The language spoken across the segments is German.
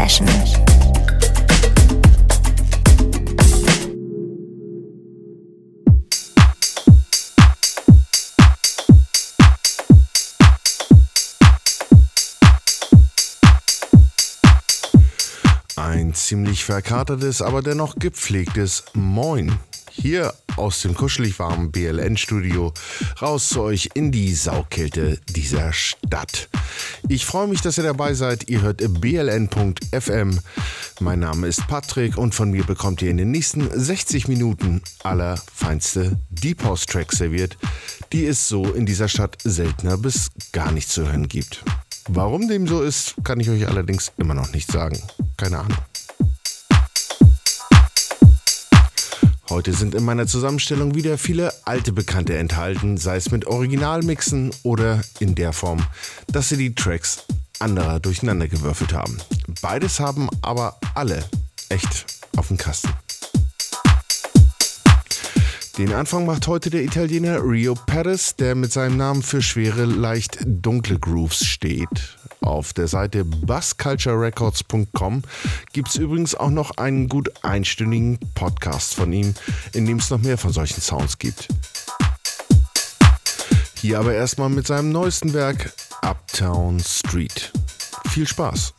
Session. Ein ziemlich verkatertes, aber dennoch gepflegtes Moin. Hier aus dem kuschelig warmen BLN-Studio raus zu euch in die Saukälte dieser Stadt. Ich freue mich, dass ihr dabei seid. Ihr hört bln.fm. Mein Name ist Patrick und von mir bekommt ihr in den nächsten 60 Minuten allerfeinste Deep House Tracks serviert, die es so in dieser Stadt seltener bis gar nicht zu hören gibt. Warum dem so ist, kann ich euch allerdings immer noch nicht sagen. Keine Ahnung. Heute sind in meiner Zusammenstellung wieder viele alte Bekannte enthalten, sei es mit Originalmixen oder in der Form, dass sie die Tracks anderer durcheinandergewürfelt haben. Beides haben aber alle echt auf dem Kasten. Den Anfang macht heute der Italiener Rio Perez, der mit seinem Namen für schwere, leicht dunkle Grooves steht. Auf der Seite bassculturerecords.com gibt es übrigens auch noch einen gut einstündigen Podcast von ihm, in dem es noch mehr von solchen Sounds gibt. Hier aber erstmal mit seinem neuesten Werk Uptown Street. Viel Spaß!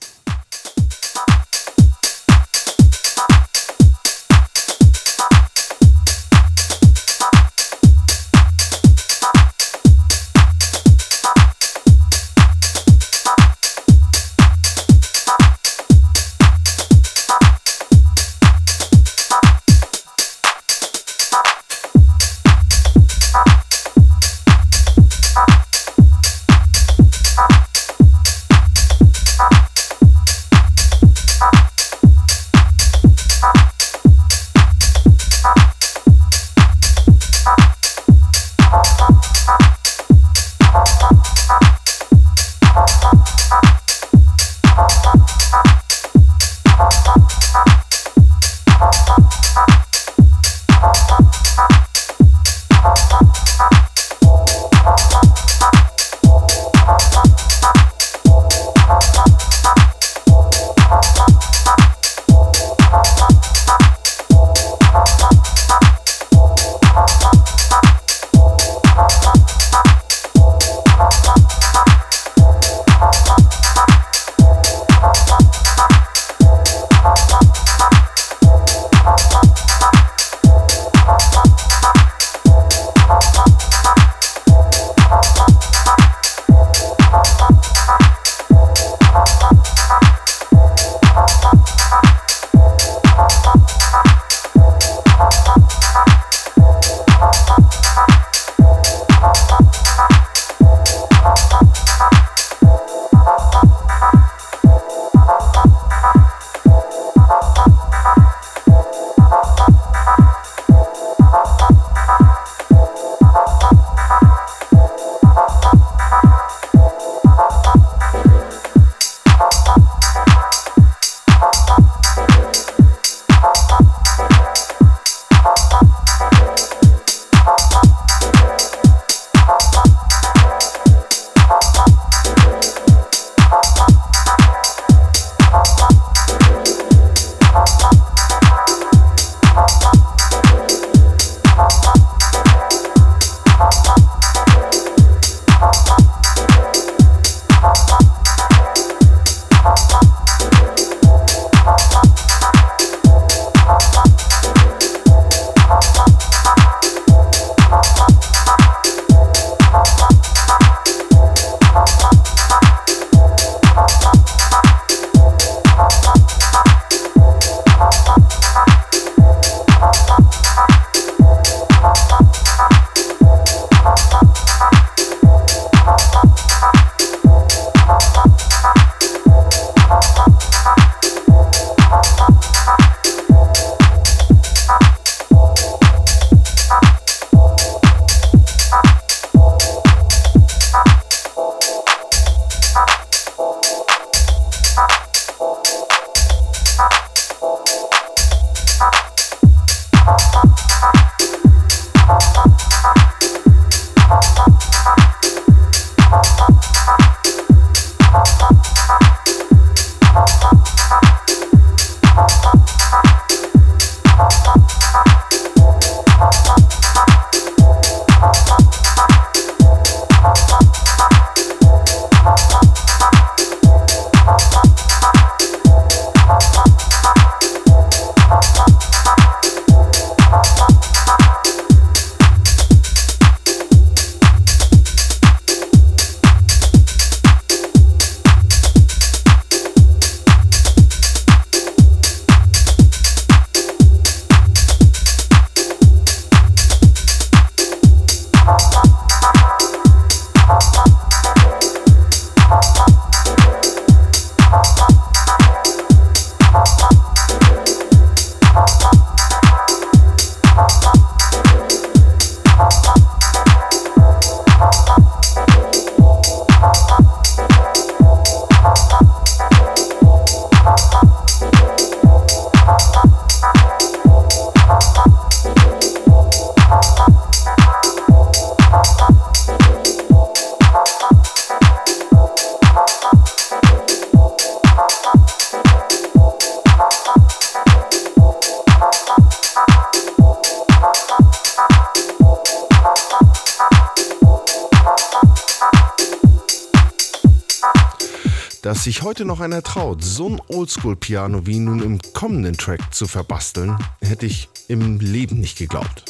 Dass sich heute noch einer traut, so ein Oldschool-Piano wie nun im kommenden Track zu verbasteln, hätte ich im Leben nicht geglaubt.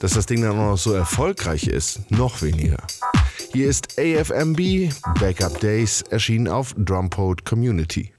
Dass das Ding dann auch noch so erfolgreich ist, noch weniger. Hier ist AFMB, Backup Days, erschienen auf Drumpode Community.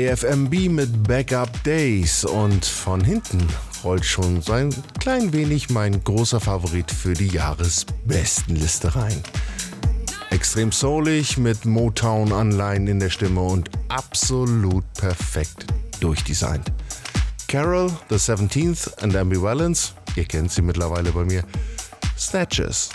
War AFMB mit Backup Days und von hinten rollt schon so ein klein wenig mein großer Favorit für die Jahresbestenliste rein. Extrem soulig mit Motown-Anleihen in der Stimme und absolut perfekt durchdesignt. Carol, The 17th and Ambivalence, ihr kennt sie mittlerweile bei mir, Snatches.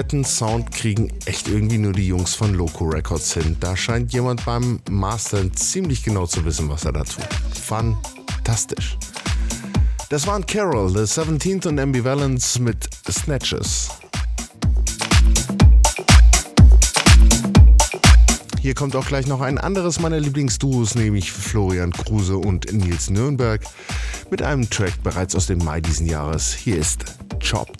Fetten Sound kriegen echt irgendwie nur die Jungs von Loco Records hin. Da scheint jemand beim Mastern ziemlich genau zu wissen, was er da tut. Fantastisch. Das waren Carol, The 17th und Ambivalence mit Snatches. Hier kommt auch gleich noch ein anderes meiner Lieblingsduos, nämlich Florian Kruse und Nils Nürnberg, mit einem Track bereits aus dem Mai diesen Jahres. Hier ist Chopped.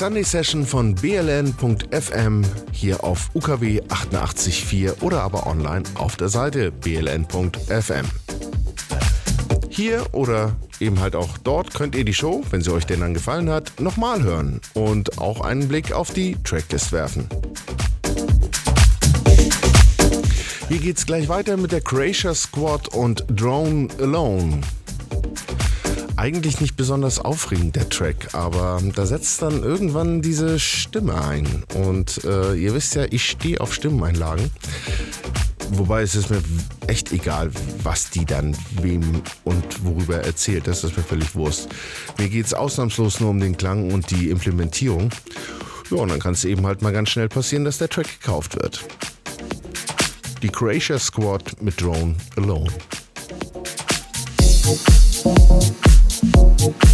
Sunday Session von bln.fm hier auf UKW 88.4 oder aber online auf der Seite bln.fm. Hier oder eben halt auch dort könnt ihr die Show, wenn sie euch denn dann gefallen hat, nochmal hören und auch einen Blick auf die Tracklist werfen. Hier geht's gleich weiter mit der Croatia Squad und Drone Alone eigentlich nicht besonders aufregend, der Track, aber da setzt dann irgendwann diese Stimme ein. Und äh, ihr wisst ja, ich stehe auf Stimmeneinlagen. Wobei es ist mir echt egal, was die dann wem und worüber erzählt. Das ist mir völlig Wurst. Mir geht es ausnahmslos nur um den Klang und die Implementierung. Ja, und dann kann es eben halt mal ganz schnell passieren, dass der Track gekauft wird. Die Croatia Squad mit Drone Alone. Okay.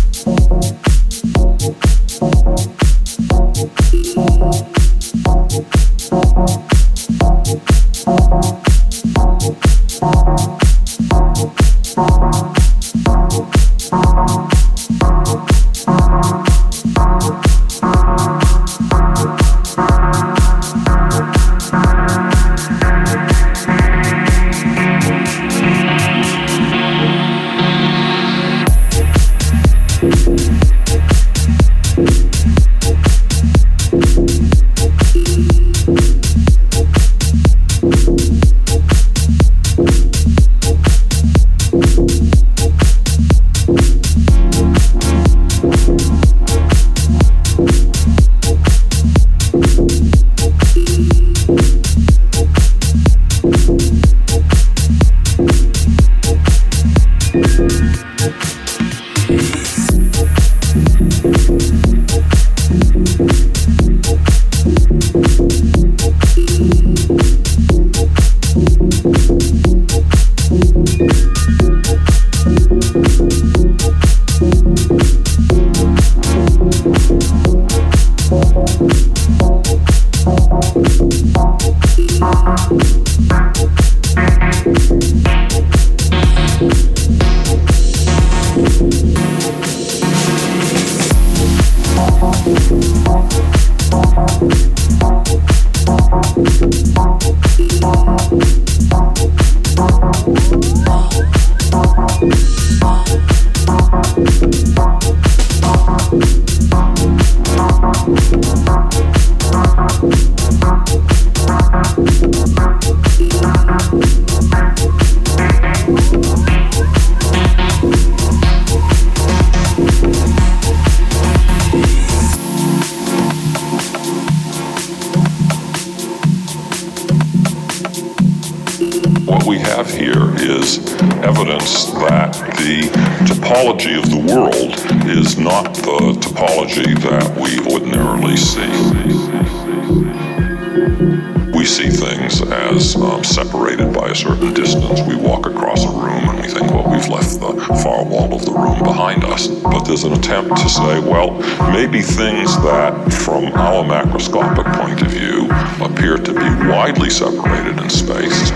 be things that, from our macroscopic point of view, appear to be widely separated in space.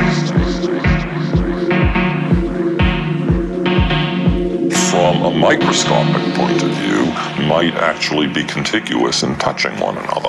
From a microscopic point of view, might actually be contiguous and touching one another.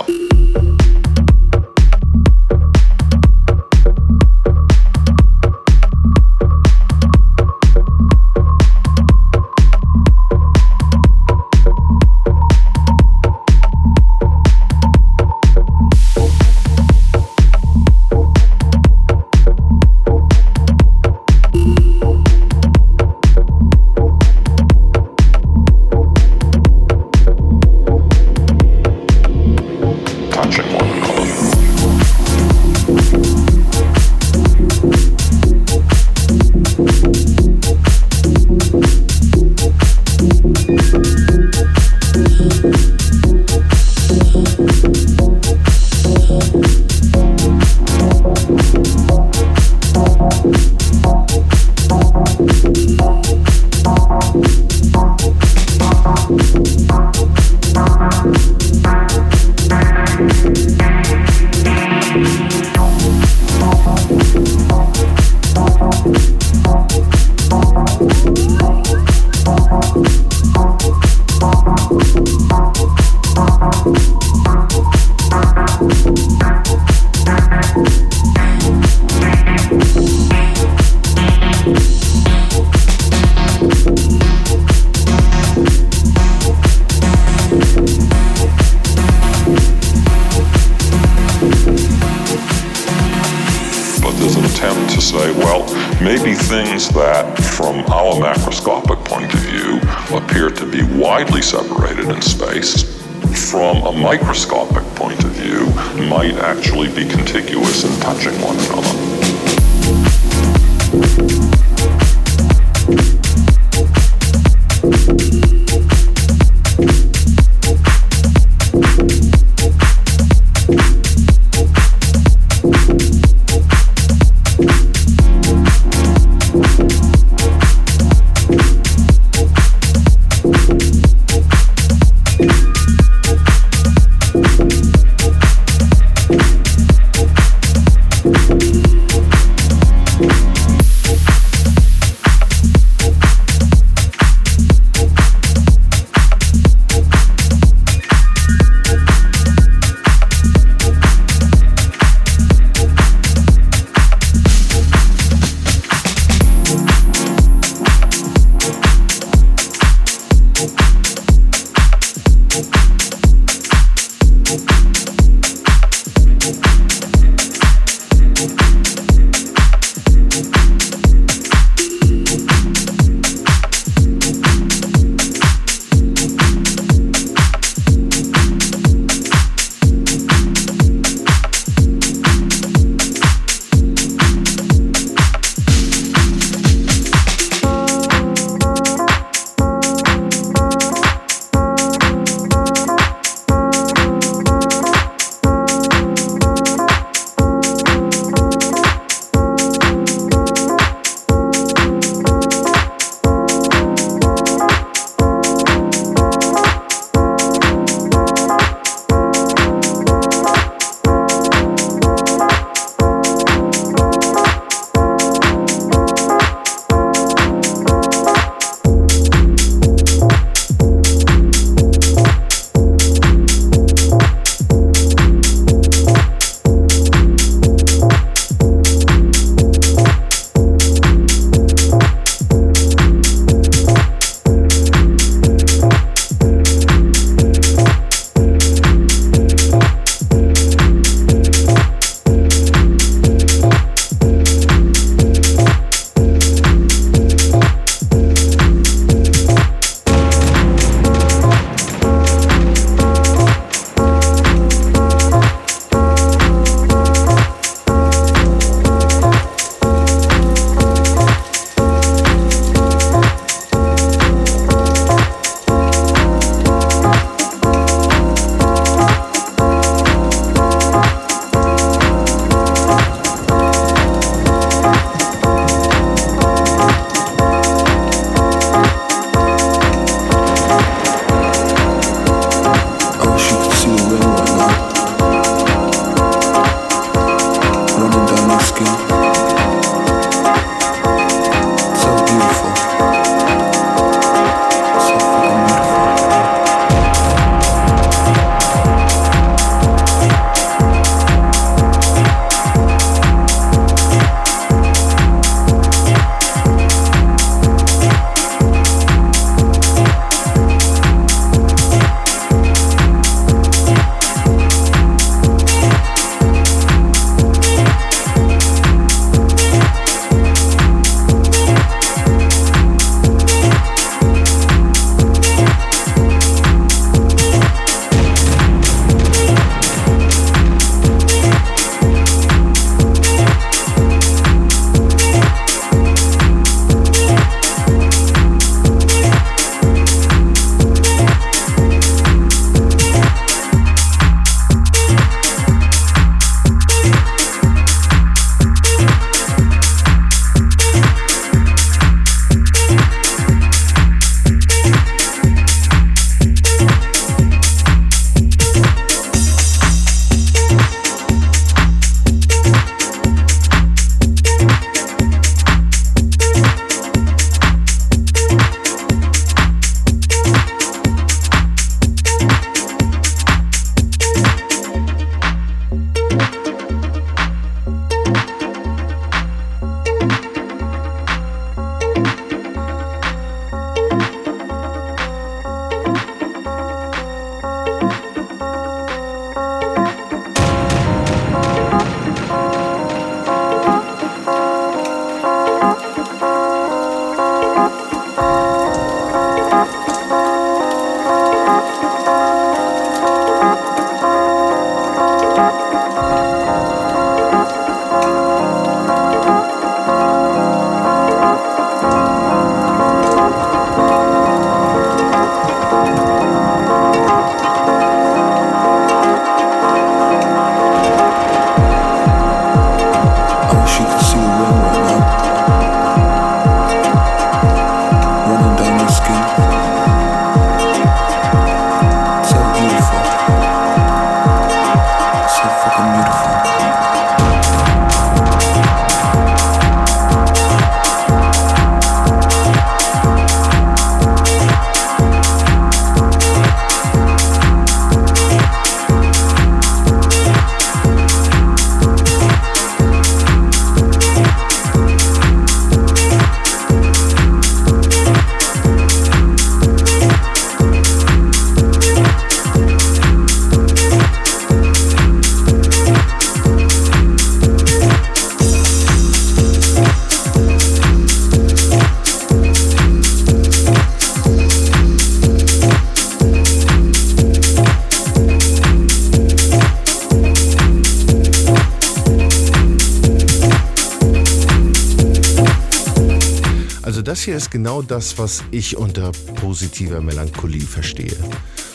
Das hier ist genau das, was ich unter positiver Melancholie verstehe.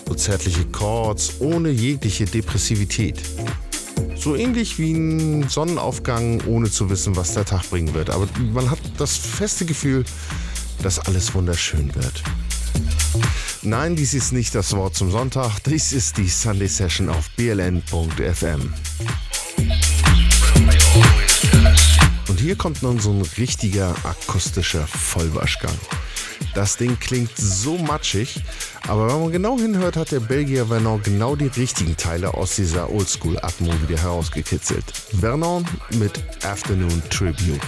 So zärtliche Chords ohne jegliche Depressivität. So ähnlich wie ein Sonnenaufgang, ohne zu wissen, was der Tag bringen wird. Aber man hat das feste Gefühl, dass alles wunderschön wird. Nein, dies ist nicht das Wort zum Sonntag, dies ist die Sunday Session auf bln.fm. hier kommt nun so ein richtiger akustischer Vollwaschgang. Das Ding klingt so matschig, aber wenn man genau hinhört, hat der Belgier Vernon genau die richtigen Teile aus dieser Oldschool-Atmo wieder herausgekitzelt. Vernon mit Afternoon Tribute.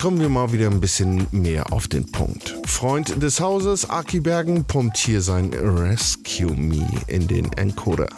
Kommen wir mal wieder ein bisschen mehr auf den Punkt. Freund des Hauses, Aki Bergen, pumpt hier sein Rescue Me in den Encoder.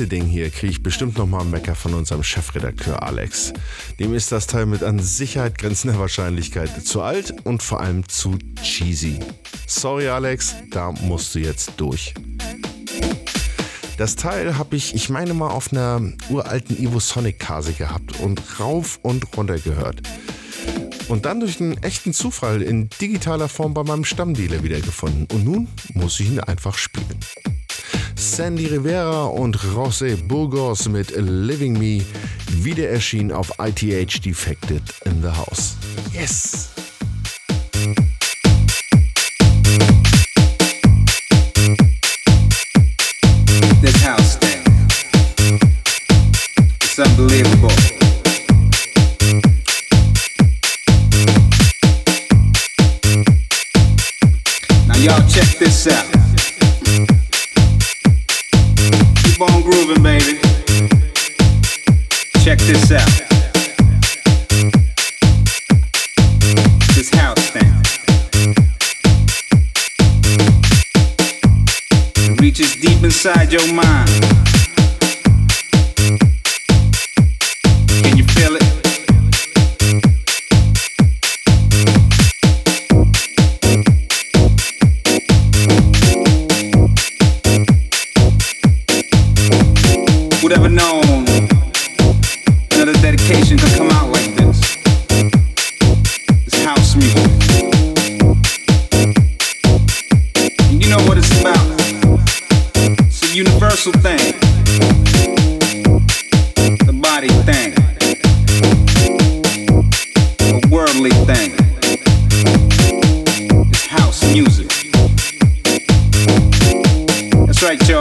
Nächste Ding hier kriege ich bestimmt nochmal einen Mecker von unserem Chefredakteur Alex. Dem ist das Teil mit an Sicherheit grenzender Wahrscheinlichkeit zu alt und vor allem zu cheesy. Sorry Alex, da musst du jetzt durch. Das Teil habe ich, ich meine mal, auf einer uralten Evo Sonic Kase gehabt und rauf und runter gehört. Und dann durch einen echten Zufall in digitaler Form bei meinem Stammdealer wiedergefunden. Und nun muss ich ihn einfach spielen. Sandy Rivera und José Burgos mit Living Me, wieder erschienen auf ITH Defected in the House. Yes! This house thing, it's unbelievable. Now y'all check this out. Grooving, baby. Check this out. This house thing. It reaches deep inside your mind. Make sure.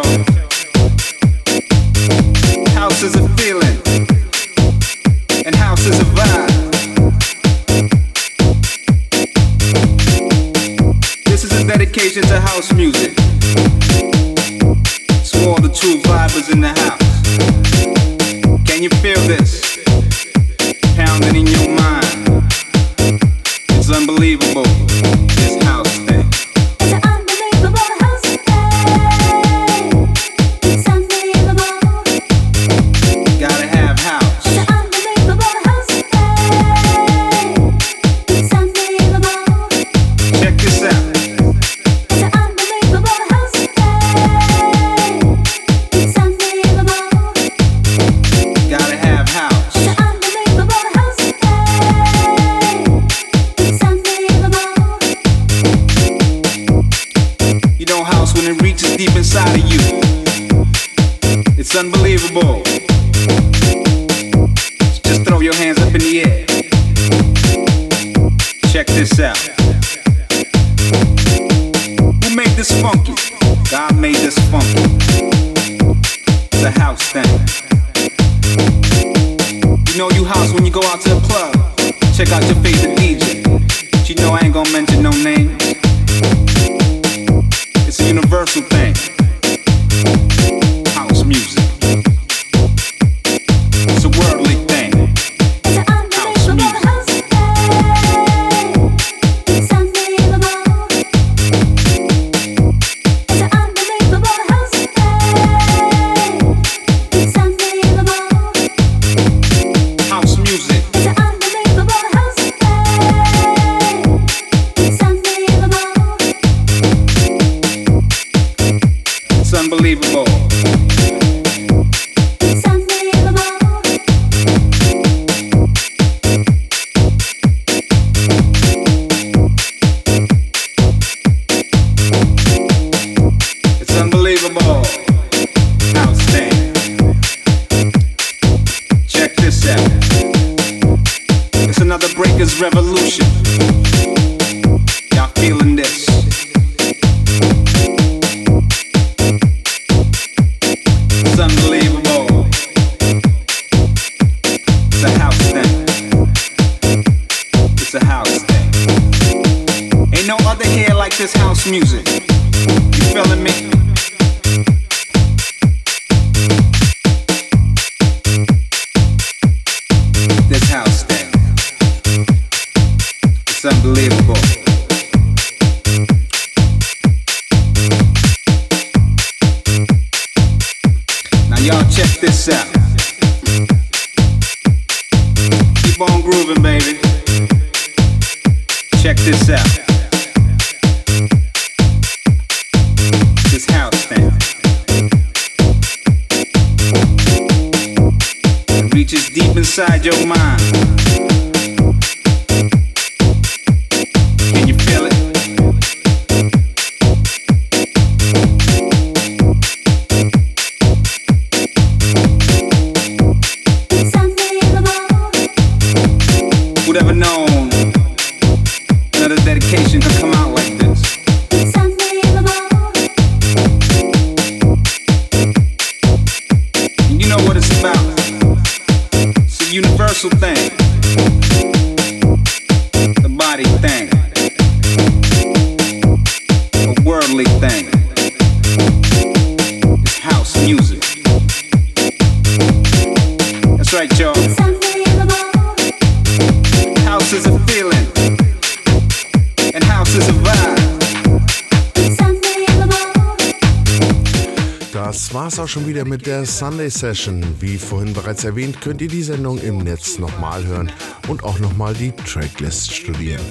Schon wieder mit der Sunday Session. Wie vorhin bereits erwähnt, könnt ihr die Sendung im Netz nochmal hören und auch nochmal die Tracklist studieren.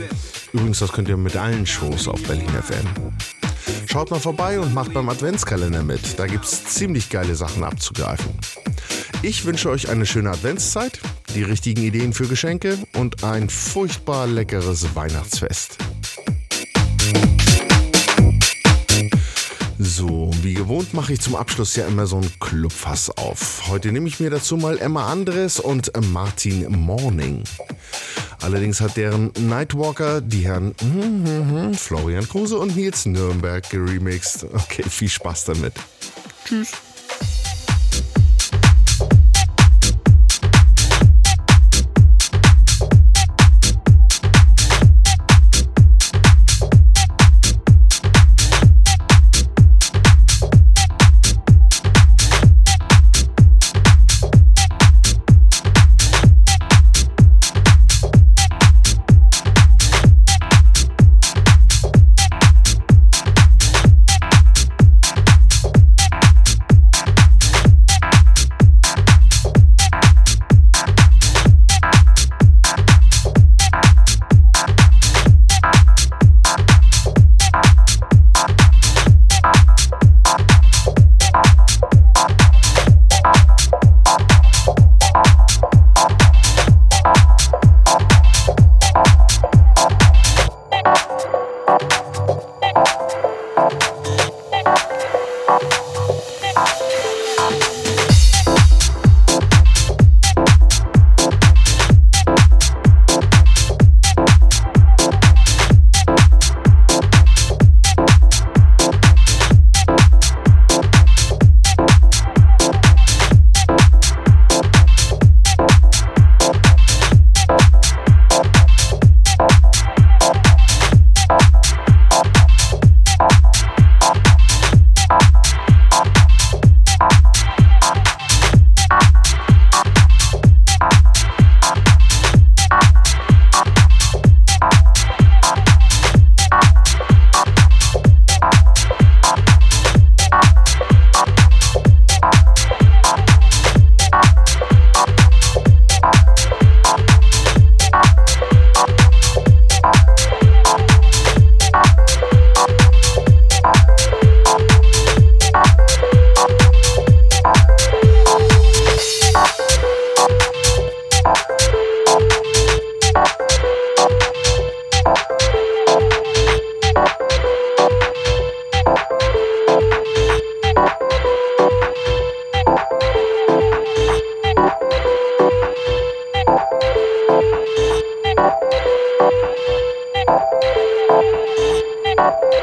Übrigens, das könnt ihr mit allen Shows auf Berlin FM. Schaut mal vorbei und macht beim Adventskalender mit. Da gibt's ziemlich geile Sachen abzugreifen. Ich wünsche euch eine schöne Adventszeit, die richtigen Ideen für Geschenke und ein furchtbar leckeres Weihnachtsfest. So, wie gewohnt mache ich zum Abschluss ja immer so ein Clubfass auf. Heute nehme ich mir dazu mal Emma Andres und Martin Morning. Allerdings hat deren Nightwalker die Herren Florian Kruse und Nils Nürnberg geremixed. Okay, viel Spaß damit. Tschüss. Thank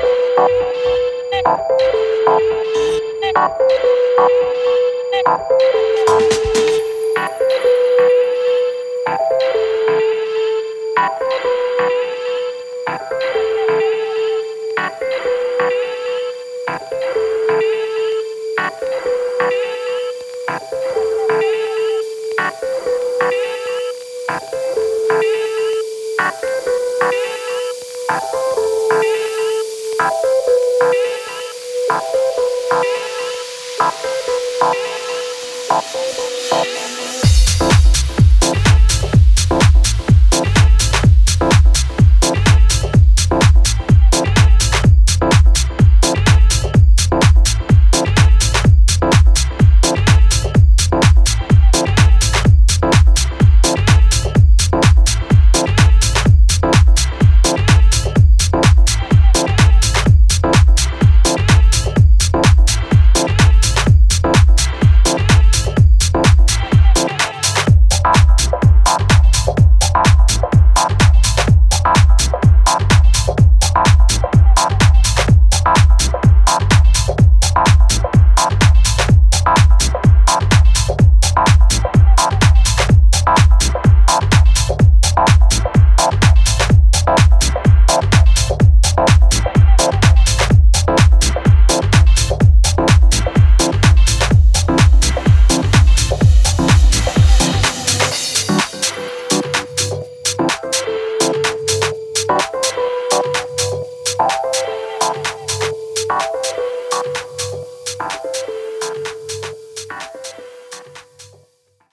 you.